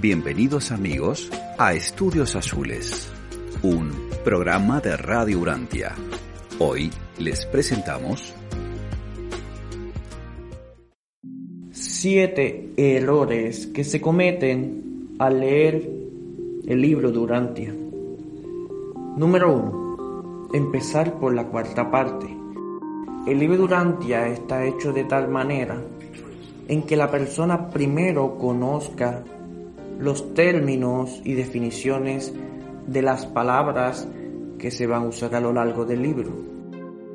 Bienvenidos amigos a Estudios Azules, un programa de Radio Urantia. Hoy les presentamos siete errores que se cometen al leer el libro de Urantia. Número 1. Empezar por la cuarta parte. El libro de Urantia está hecho de tal manera en que la persona primero conozca los términos y definiciones de las palabras que se van a usar a lo largo del libro.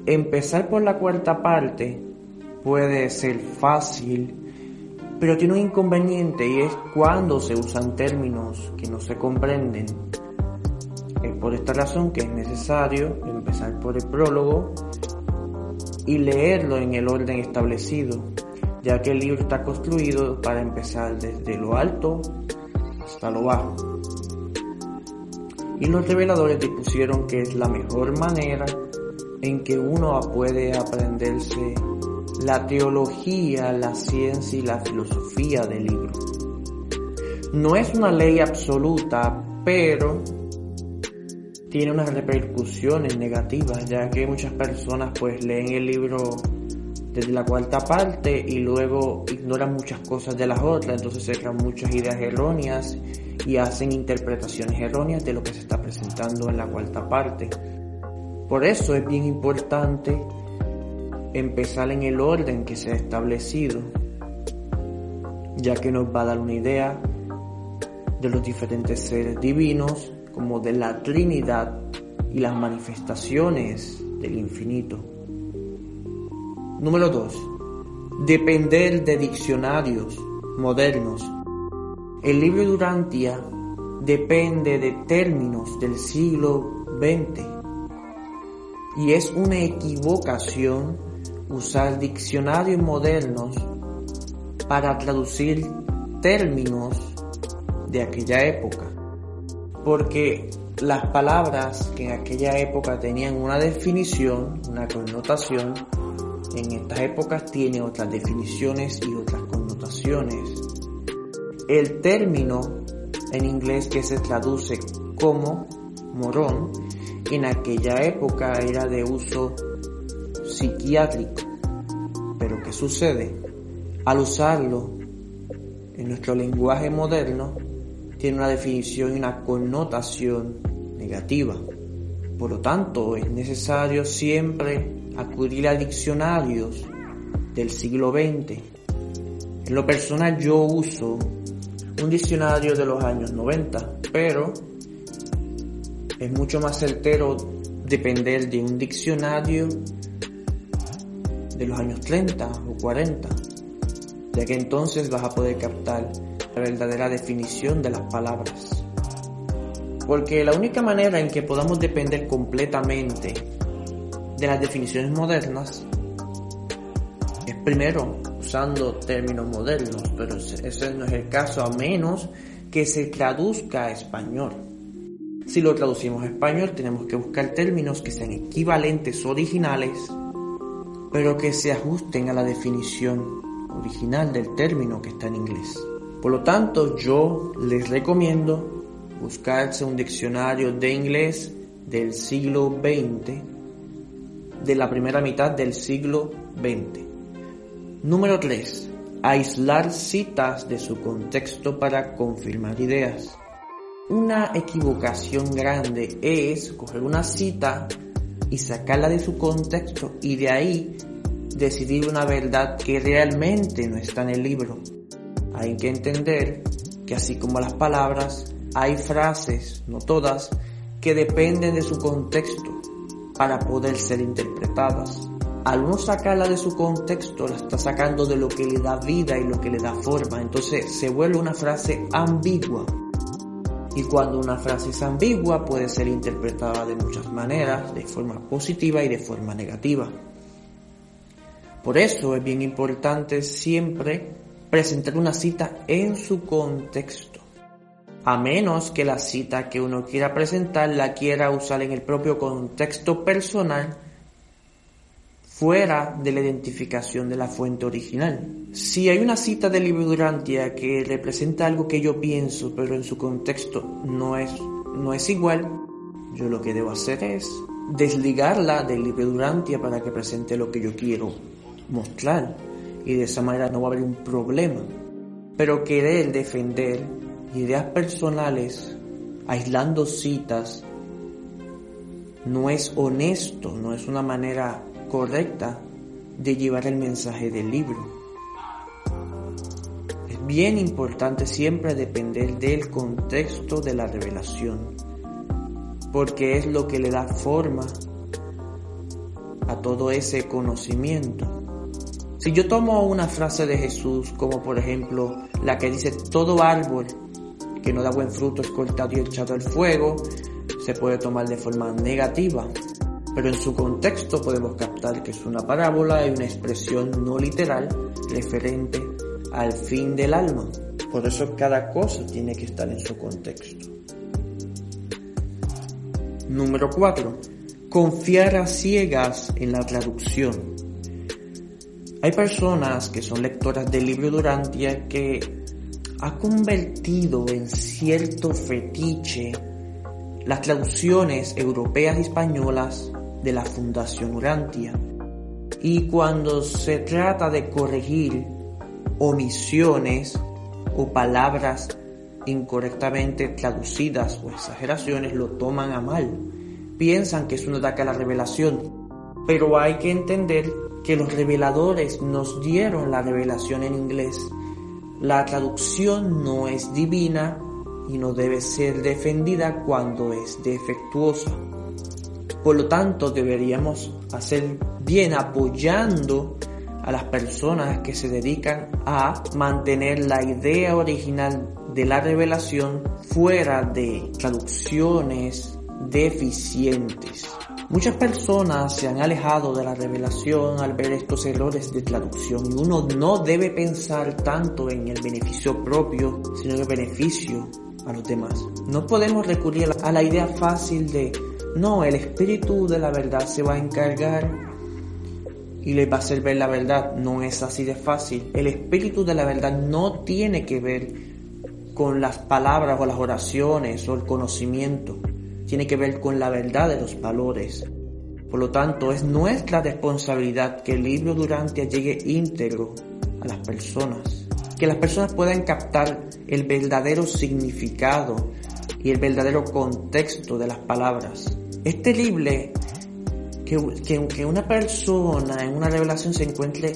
Empezar por la cuarta parte puede ser fácil, pero tiene un inconveniente y es cuando se usan términos que no se comprenden. Es por esta razón que es necesario empezar por el prólogo y leerlo en el orden establecido, ya que el libro está construido para empezar desde lo alto hasta lo bajo. Y los reveladores dispusieron que es la mejor manera en que uno puede aprenderse la teología, la ciencia y la filosofía del libro. No es una ley absoluta, pero tiene unas repercusiones negativas, ya que muchas personas pues leen el libro desde la cuarta parte y luego ignoran muchas cosas de las otras, entonces se crean muchas ideas erróneas y hacen interpretaciones erróneas de lo que se está presentando en la cuarta parte. Por eso es bien importante empezar en el orden que se ha establecido, ya que nos va a dar una idea de los diferentes seres divinos, como de la Trinidad y las manifestaciones del infinito. Número 2. Depender de diccionarios modernos. El libro Durantia depende de términos del siglo XX y es una equivocación usar diccionarios modernos para traducir términos de aquella época. Porque las palabras que en aquella época tenían una definición, una connotación, en estas épocas tiene otras definiciones y otras connotaciones. El término en inglés que se traduce como morón en aquella época era de uso psiquiátrico. Pero ¿qué sucede? Al usarlo en nuestro lenguaje moderno, tiene una definición y una connotación negativa. Por lo tanto, es necesario siempre acudir a diccionarios del siglo XX. En lo personal yo uso un diccionario de los años 90, pero es mucho más certero depender de un diccionario de los años 30 o 40, ya que entonces vas a poder captar la verdadera definición de las palabras. Porque la única manera en que podamos depender completamente de las definiciones modernas es primero usando términos modernos, pero ese no es el caso a menos que se traduzca a español. Si lo traducimos a español tenemos que buscar términos que sean equivalentes originales, pero que se ajusten a la definición original del término que está en inglés. Por lo tanto, yo les recomiendo buscarse un diccionario de inglés del siglo XX de la primera mitad del siglo XX. Número 3. Aislar citas de su contexto para confirmar ideas. Una equivocación grande es coger una cita y sacarla de su contexto y de ahí decidir una verdad que realmente no está en el libro. Hay que entender que así como las palabras, hay frases, no todas, que dependen de su contexto para poder ser interpretadas. al uno sacarla de su contexto, la está sacando de lo que le da vida y lo que le da forma. Entonces se vuelve una frase ambigua. Y cuando una frase es ambigua puede ser interpretada de muchas maneras, de forma positiva y de forma negativa. Por eso es bien importante siempre presentar una cita en su contexto. A menos que la cita que uno quiera presentar la quiera usar en el propio contexto personal fuera de la identificación de la fuente original. Si hay una cita del libro Durantia que representa algo que yo pienso, pero en su contexto no es, no es igual, yo lo que debo hacer es desligarla del libro Durantia para que presente lo que yo quiero mostrar. Y de esa manera no va a haber un problema. Pero querer defender ideas personales aislando citas no es honesto, no es una manera correcta de llevar el mensaje del libro. Es bien importante siempre depender del contexto de la revelación, porque es lo que le da forma a todo ese conocimiento. Si yo tomo una frase de Jesús, como por ejemplo la que dice, todo árbol que no da buen fruto es cortado y echado al fuego, se puede tomar de forma negativa pero en su contexto podemos captar que es una parábola y una expresión no literal referente al fin del alma. Por eso cada cosa tiene que estar en su contexto. Número 4. Confiar a ciegas en la traducción. Hay personas que son lectoras del libro Durantia que ha convertido en cierto fetiche las traducciones europeas y españolas de la Fundación Urantia. Y cuando se trata de corregir omisiones o palabras incorrectamente traducidas o exageraciones, lo toman a mal. Piensan que es un ataque a la revelación. Pero hay que entender que los reveladores nos dieron la revelación en inglés. La traducción no es divina y no debe ser defendida cuando es defectuosa. Por lo tanto, deberíamos hacer bien apoyando a las personas que se dedican a mantener la idea original de la revelación fuera de traducciones deficientes. Muchas personas se han alejado de la revelación al ver estos errores de traducción y uno no debe pensar tanto en el beneficio propio, sino en el beneficio a los demás. No podemos recurrir a la idea fácil de no, el espíritu de la verdad se va a encargar y le va a hacer ver la verdad. No es así de fácil. El espíritu de la verdad no tiene que ver con las palabras o las oraciones o el conocimiento. Tiene que ver con la verdad de los valores. Por lo tanto, es nuestra responsabilidad que el libro Durante llegue íntegro a las personas. Que las personas puedan captar el verdadero significado y el verdadero contexto de las palabras. Es terrible que, que, una persona en una revelación se encuentre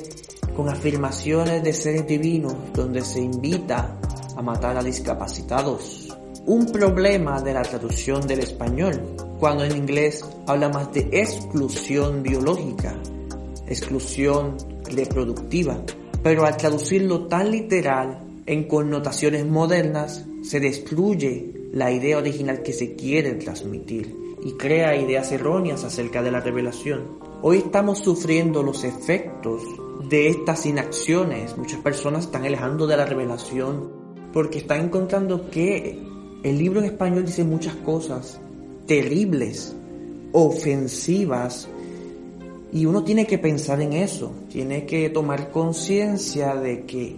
con afirmaciones de seres divinos donde se invita a matar a discapacitados. Un problema de la traducción del español, cuando en inglés habla más de exclusión biológica, exclusión reproductiva, pero al traducirlo tan literal en connotaciones modernas se destruye la idea original que se quiere transmitir y crea ideas erróneas acerca de la revelación. Hoy estamos sufriendo los efectos de estas inacciones. Muchas personas están alejando de la revelación porque están encontrando que el libro en español dice muchas cosas terribles, ofensivas, y uno tiene que pensar en eso, tiene que tomar conciencia de que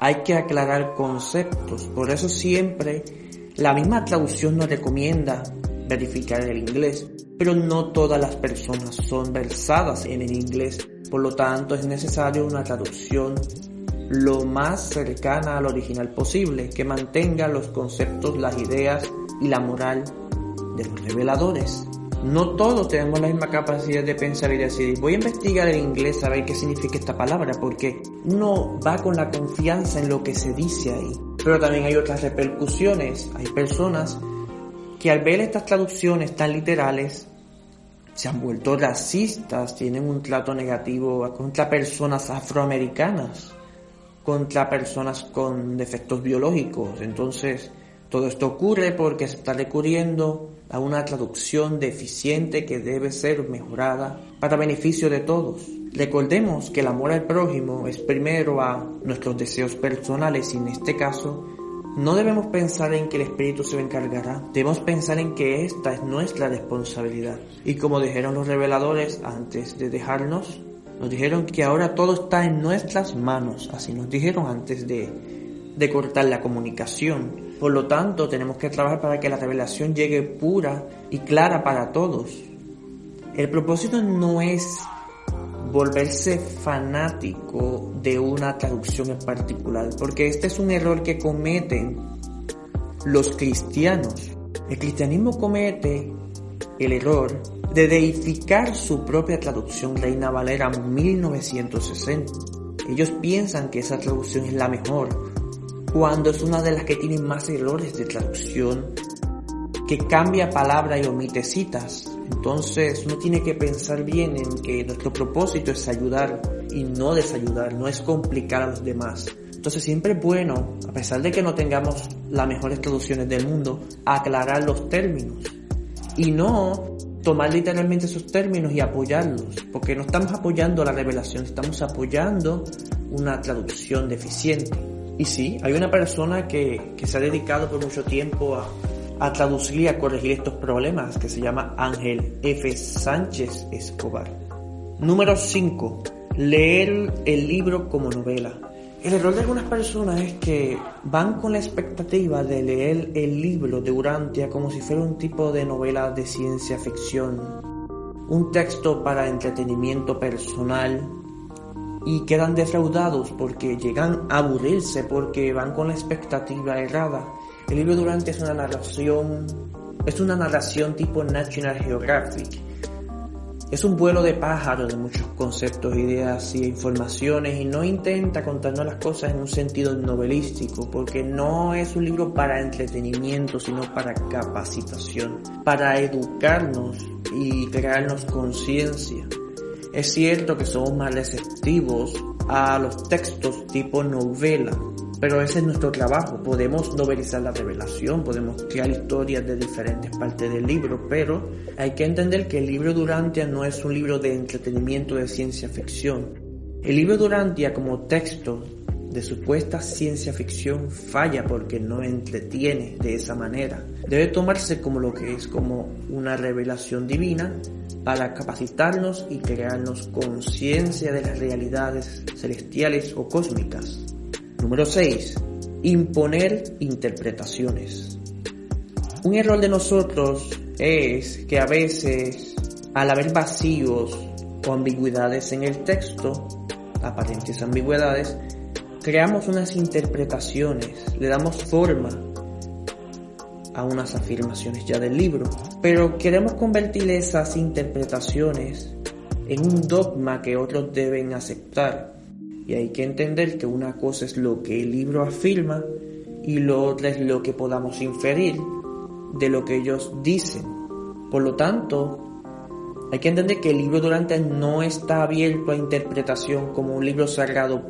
hay que aclarar conceptos. Por eso siempre la misma traducción nos recomienda verificar el inglés, pero no todas las personas son versadas en el inglés, por lo tanto es necesario una traducción lo más cercana al original posible, que mantenga los conceptos, las ideas y la moral de los reveladores. No todos tenemos la misma capacidad de pensar y decir, voy a investigar el inglés a ver qué significa esta palabra, porque uno va con la confianza en lo que se dice ahí. Pero también hay otras repercusiones. Hay personas que al ver estas traducciones tan literales se han vuelto racistas, tienen un trato negativo contra personas afroamericanas, contra personas con defectos biológicos. Entonces, todo esto ocurre porque se está recurriendo a una traducción deficiente que debe ser mejorada para beneficio de todos. Recordemos que el amor al prójimo es primero a nuestros deseos personales y en este caso no debemos pensar en que el Espíritu se encargará, debemos pensar en que esta es nuestra responsabilidad. Y como dijeron los reveladores antes de dejarnos, nos dijeron que ahora todo está en nuestras manos, así nos dijeron antes de, de cortar la comunicación. Por lo tanto, tenemos que trabajar para que la revelación llegue pura y clara para todos. El propósito no es volverse fanático de una traducción en particular, porque este es un error que cometen los cristianos. El cristianismo comete el error de deificar su propia traducción Reina Valera 1960. Ellos piensan que esa traducción es la mejor, cuando es una de las que tiene más errores de traducción, que cambia palabra y omite citas. Entonces uno tiene que pensar bien en que nuestro propósito es ayudar y no desayudar, no es complicar a los demás. Entonces siempre es bueno, a pesar de que no tengamos las mejores traducciones del mundo, aclarar los términos y no tomar literalmente esos términos y apoyarlos, porque no estamos apoyando la revelación, estamos apoyando una traducción deficiente. Y sí, hay una persona que, que se ha dedicado por mucho tiempo a, a traducir y a corregir estos problemas, que se llama Ángel F. Sánchez Escobar. Número 5. Leer el libro como novela. El error de algunas personas es que van con la expectativa de leer el libro de Urantia como si fuera un tipo de novela de ciencia ficción, un texto para entretenimiento personal. Y quedan defraudados porque llegan a aburrirse porque van con la expectativa errada. El libro de Urantia es una narración, es una narración tipo National Geographic es un vuelo de pájaro de muchos conceptos, ideas y informaciones y no intenta contarnos las cosas en un sentido novelístico porque no es un libro para entretenimiento sino para capacitación, para educarnos y crearnos conciencia. Es cierto que somos más receptivos a los textos tipo novela, pero ese es nuestro trabajo. Podemos novelizar la revelación, podemos crear historias de diferentes partes del libro, pero hay que entender que el libro Durantia no es un libro de entretenimiento de ciencia ficción. El libro Durantia como texto de supuesta ciencia ficción falla porque no entretiene de esa manera. Debe tomarse como lo que es, como una revelación divina para capacitarnos y crearnos conciencia de las realidades celestiales o cósmicas. Número 6. Imponer interpretaciones. Un error de nosotros es que a veces, al haber vacíos o ambigüedades en el texto, aparentes ambigüedades, creamos unas interpretaciones, le damos forma a unas afirmaciones ya del libro, pero queremos convertir esas interpretaciones en un dogma que otros deben aceptar. Y hay que entender que una cosa es lo que el libro afirma y lo otro es lo que podamos inferir de lo que ellos dicen. Por lo tanto, hay que entender que el libro durante no está abierto a interpretación como un libro sagrado,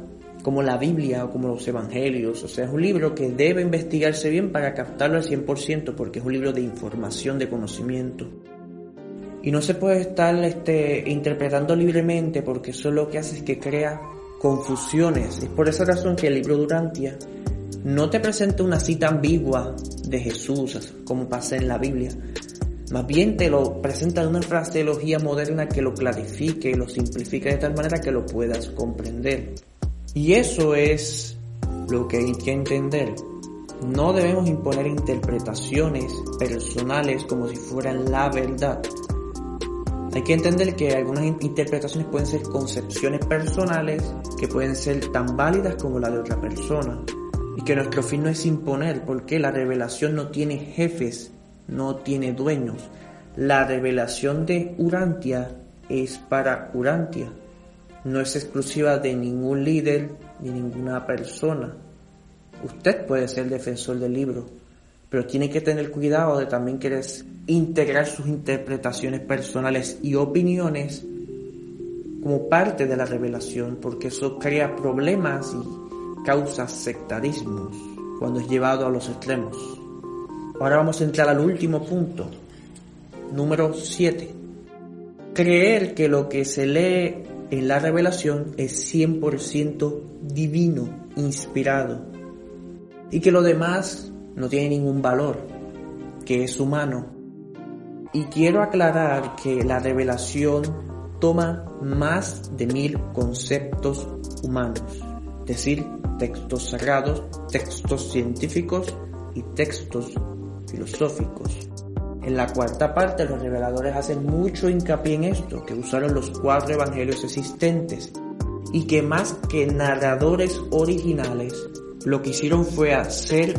como la Biblia o como los Evangelios. O sea, es un libro que debe investigarse bien para captarlo al 100% porque es un libro de información, de conocimiento. Y no se puede estar este, interpretando libremente porque eso lo que hace es que crea confusiones. Es por esa razón que el libro Durantia no te presenta una cita ambigua de Jesús, como pasa en la Biblia. Más bien te lo presenta de una fraseología moderna que lo clarifique y lo simplifique de tal manera que lo puedas comprender. Y eso es lo que hay que entender. No debemos imponer interpretaciones personales como si fueran la verdad, hay que entender que algunas interpretaciones pueden ser concepciones personales que pueden ser tan válidas como la de otra persona. Y que nuestro fin no es imponer, porque la revelación no tiene jefes, no tiene dueños. La revelación de Urantia es para Urantia. No es exclusiva de ningún líder ni ninguna persona. Usted puede ser defensor del libro, pero tiene que tener cuidado de también querer integrar sus interpretaciones personales y opiniones como parte de la revelación, porque eso crea problemas y causa sectarismos cuando es llevado a los extremos. Ahora vamos a entrar al último punto, número 7. Creer que lo que se lee en la revelación es 100% divino, inspirado, y que lo demás no tiene ningún valor, que es humano. Y quiero aclarar que la revelación toma más de mil conceptos humanos, es decir, textos sagrados, textos científicos y textos filosóficos. En la cuarta parte los reveladores hacen mucho hincapié en esto, que usaron los cuatro evangelios existentes y que más que narradores originales, lo que hicieron fue hacer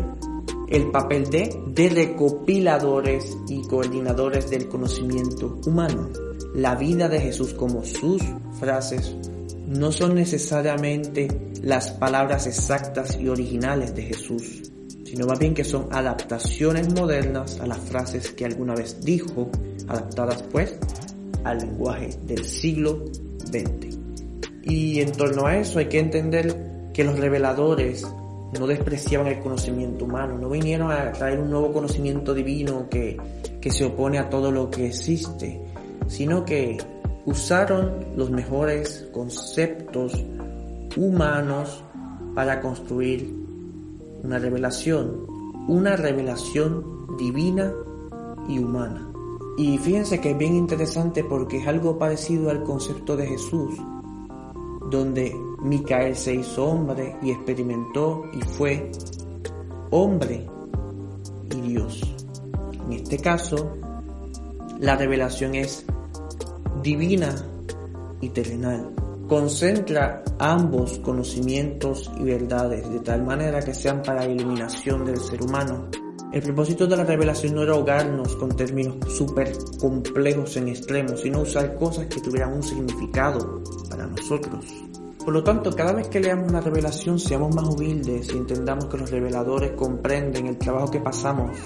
el papel de, recopiladores y coordinadores del conocimiento humano. La vida de Jesús como sus frases no son necesariamente las palabras exactas y originales de Jesús, sino más bien que son adaptaciones modernas a las frases que alguna vez dijo, adaptadas pues al lenguaje del siglo XX. Y en torno a eso hay que entender que los reveladores no despreciaban el conocimiento humano, no vinieron a traer un nuevo conocimiento divino que, que se opone a todo lo que existe, sino que usaron los mejores conceptos humanos para construir una revelación, una revelación divina y humana. Y fíjense que es bien interesante porque es algo parecido al concepto de Jesús, donde Micael se hizo hombre y experimentó y fue hombre y Dios. En este caso, la revelación es divina y terrenal concentra ambos conocimientos y verdades de tal manera que sean para la iluminación del ser humano. El propósito de la revelación no era ahogarnos con términos súper complejos en extremos, sino usar cosas que tuvieran un significado para nosotros. Por lo tanto, cada vez que leamos la revelación, seamos más humildes y entendamos que los reveladores comprenden el trabajo que pasamos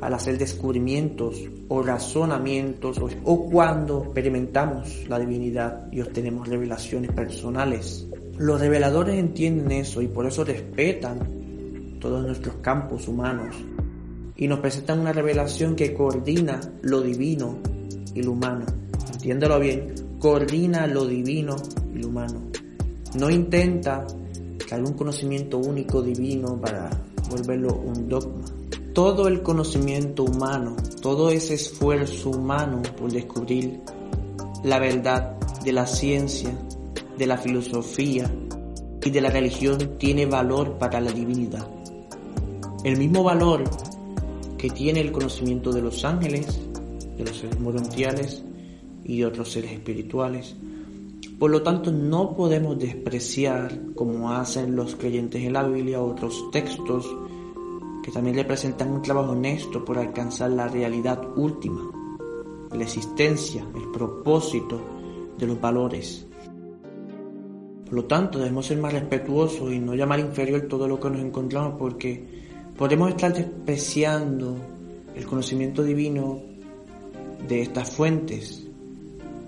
al hacer descubrimientos o razonamientos o, cuando experimentamos la divinidad y obtenemos revelaciones personales. Los reveladores entienden eso y por eso respetan todos nuestros campos humanos y nos presentan una revelación que coordina lo divino y lo humano. Entiéndelo bien, coordina lo divino humano. No intenta un conocimiento único divino para volverlo un dogma todo el conocimiento humano, todo ese esfuerzo humano por descubrir la verdad de la ciencia, de la filosofía y de la religión tiene valor para la divinidad. El mismo valor que tiene el conocimiento de los ángeles, de los seres morontiales y de otros seres espirituales. Por lo tanto, no podemos despreciar, como hacen los creyentes en la Biblia, otros textos que también representan un trabajo honesto por alcanzar la realidad última, la existencia, el propósito de los valores. Por lo tanto, debemos ser más respetuosos y no llamar inferior todo lo que nos encontramos porque podemos estar despreciando el conocimiento divino de estas fuentes,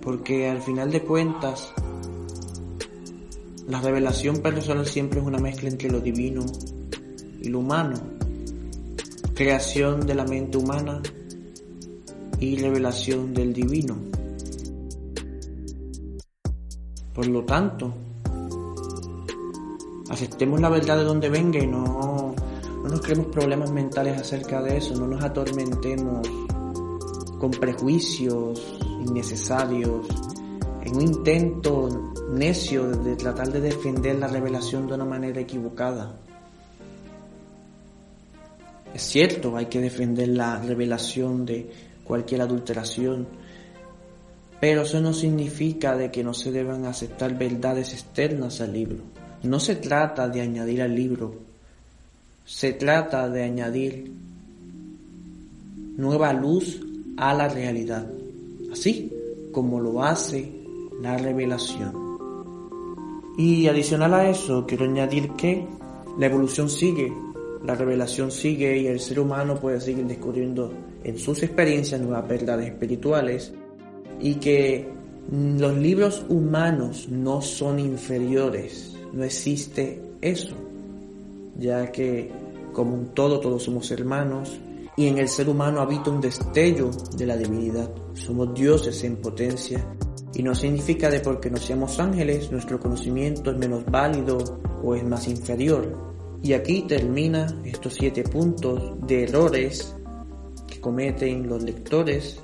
porque al final de cuentas la revelación personal siempre es una mezcla entre lo divino y lo humano creación de la mente humana y revelación del divino. Por lo tanto, aceptemos la verdad de donde venga y no, no nos creemos problemas mentales acerca de eso, no nos atormentemos con prejuicios innecesarios, en un intento necio de tratar de defender la revelación de una manera equivocada. Es cierto, hay que defender la revelación de cualquier adulteración, pero eso no significa de que no se deban aceptar verdades externas al libro. No se trata de añadir al libro, se trata de añadir nueva luz a la realidad, así como lo hace la revelación. Y adicional a eso, quiero añadir que la evolución sigue la revelación sigue y el ser humano puede seguir descubriendo en sus experiencias nuevas verdades espirituales y que los libros humanos no son inferiores, no existe eso, ya que como un todo todos somos hermanos y en el ser humano habita un destello de la divinidad. Somos dioses en potencia y no significa de porque no seamos ángeles nuestro conocimiento es menos válido o es más inferior. Y aquí termina estos siete puntos de errores que cometen los lectores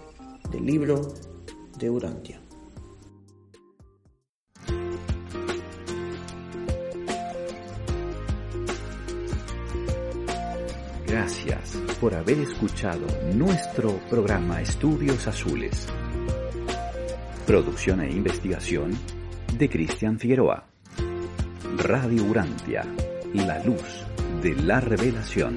del libro de Urantia. Gracias por haber escuchado nuestro programa Estudios Azules. Producción e investigación de Cristian Figueroa. Radio Urantia, la luz de la revelación.